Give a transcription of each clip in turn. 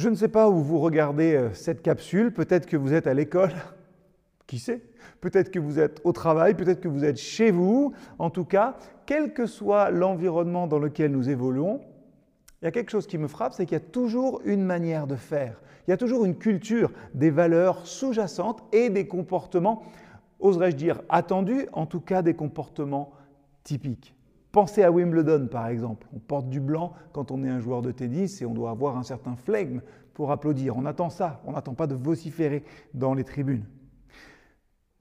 Je ne sais pas où vous regardez euh, cette capsule, peut-être que vous êtes à l'école, qui sait? Peut-être que vous êtes au travail, peut-être que vous êtes chez vous. En tout cas, quel que soit l'environnement dans lequel nous évoluons, il y a quelque chose qui me frappe, c'est qu'il y a toujours une manière de faire. Il y a toujours une culture, des valeurs sous-jacentes et des comportements, oserais-je dire, attendus, en tout cas des comportements typiques. Pensez à Wimbledon par exemple. On porte du blanc quand on est un joueur de tennis et on doit avoir un certain flegme pour applaudir. On attend ça, on n'attend pas de vociférer dans les tribunes.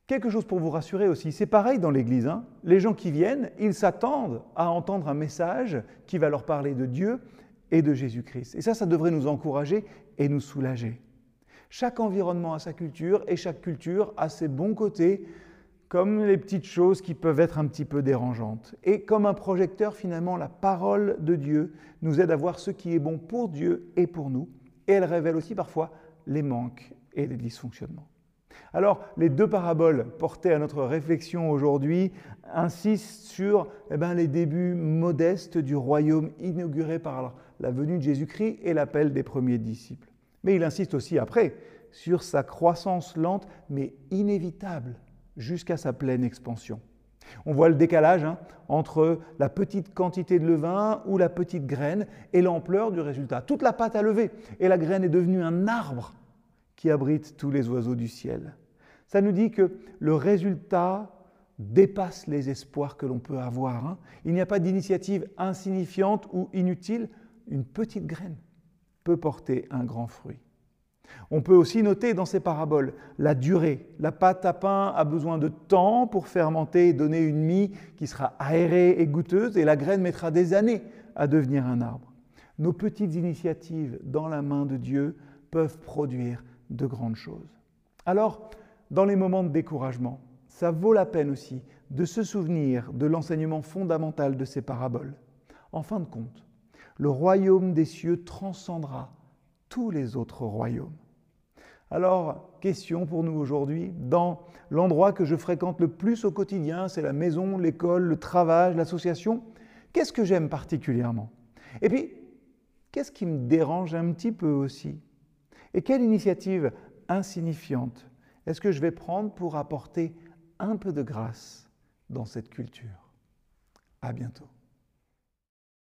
Quelque chose pour vous rassurer aussi, c'est pareil dans l'Église. Hein. Les gens qui viennent, ils s'attendent à entendre un message qui va leur parler de Dieu et de Jésus-Christ. Et ça, ça devrait nous encourager et nous soulager. Chaque environnement a sa culture et chaque culture a ses bons côtés, comme les petites choses qui peuvent être un petit peu dérangeantes. Et comme un projecteur, finalement, la parole de Dieu nous aide à voir ce qui est bon pour Dieu et pour nous. Et elle révèle aussi parfois les manques et les dysfonctionnements. Alors, les deux paraboles portées à notre réflexion aujourd'hui insistent sur eh ben, les débuts modestes du royaume inauguré par la venue de Jésus-Christ et l'appel des premiers disciples. Mais il insiste aussi après sur sa croissance lente mais inévitable jusqu'à sa pleine expansion. On voit le décalage hein, entre la petite quantité de levain ou la petite graine et l'ampleur du résultat. Toute la pâte a levé et la graine est devenue un arbre qui abrite tous les oiseaux du ciel. Ça nous dit que le résultat dépasse les espoirs que l'on peut avoir. Hein. Il n'y a pas d'initiative insignifiante ou inutile. Une petite graine peut porter un grand fruit. On peut aussi noter dans ces paraboles la durée. La pâte à pain a besoin de temps pour fermenter et donner une mie qui sera aérée et goûteuse, et la graine mettra des années à devenir un arbre. Nos petites initiatives dans la main de Dieu peuvent produire de grandes choses. Alors, dans les moments de découragement, ça vaut la peine aussi de se souvenir de l'enseignement fondamental de ces paraboles. En fin de compte, le royaume des cieux transcendra tous les autres royaumes. Alors, question pour nous aujourd'hui, dans l'endroit que je fréquente le plus au quotidien, c'est la maison, l'école, le travail, l'association, qu'est-ce que j'aime particulièrement? Et puis, qu'est-ce qui me dérange un petit peu aussi? Et quelle initiative insignifiante est-ce que je vais prendre pour apporter un peu de grâce dans cette culture? À bientôt.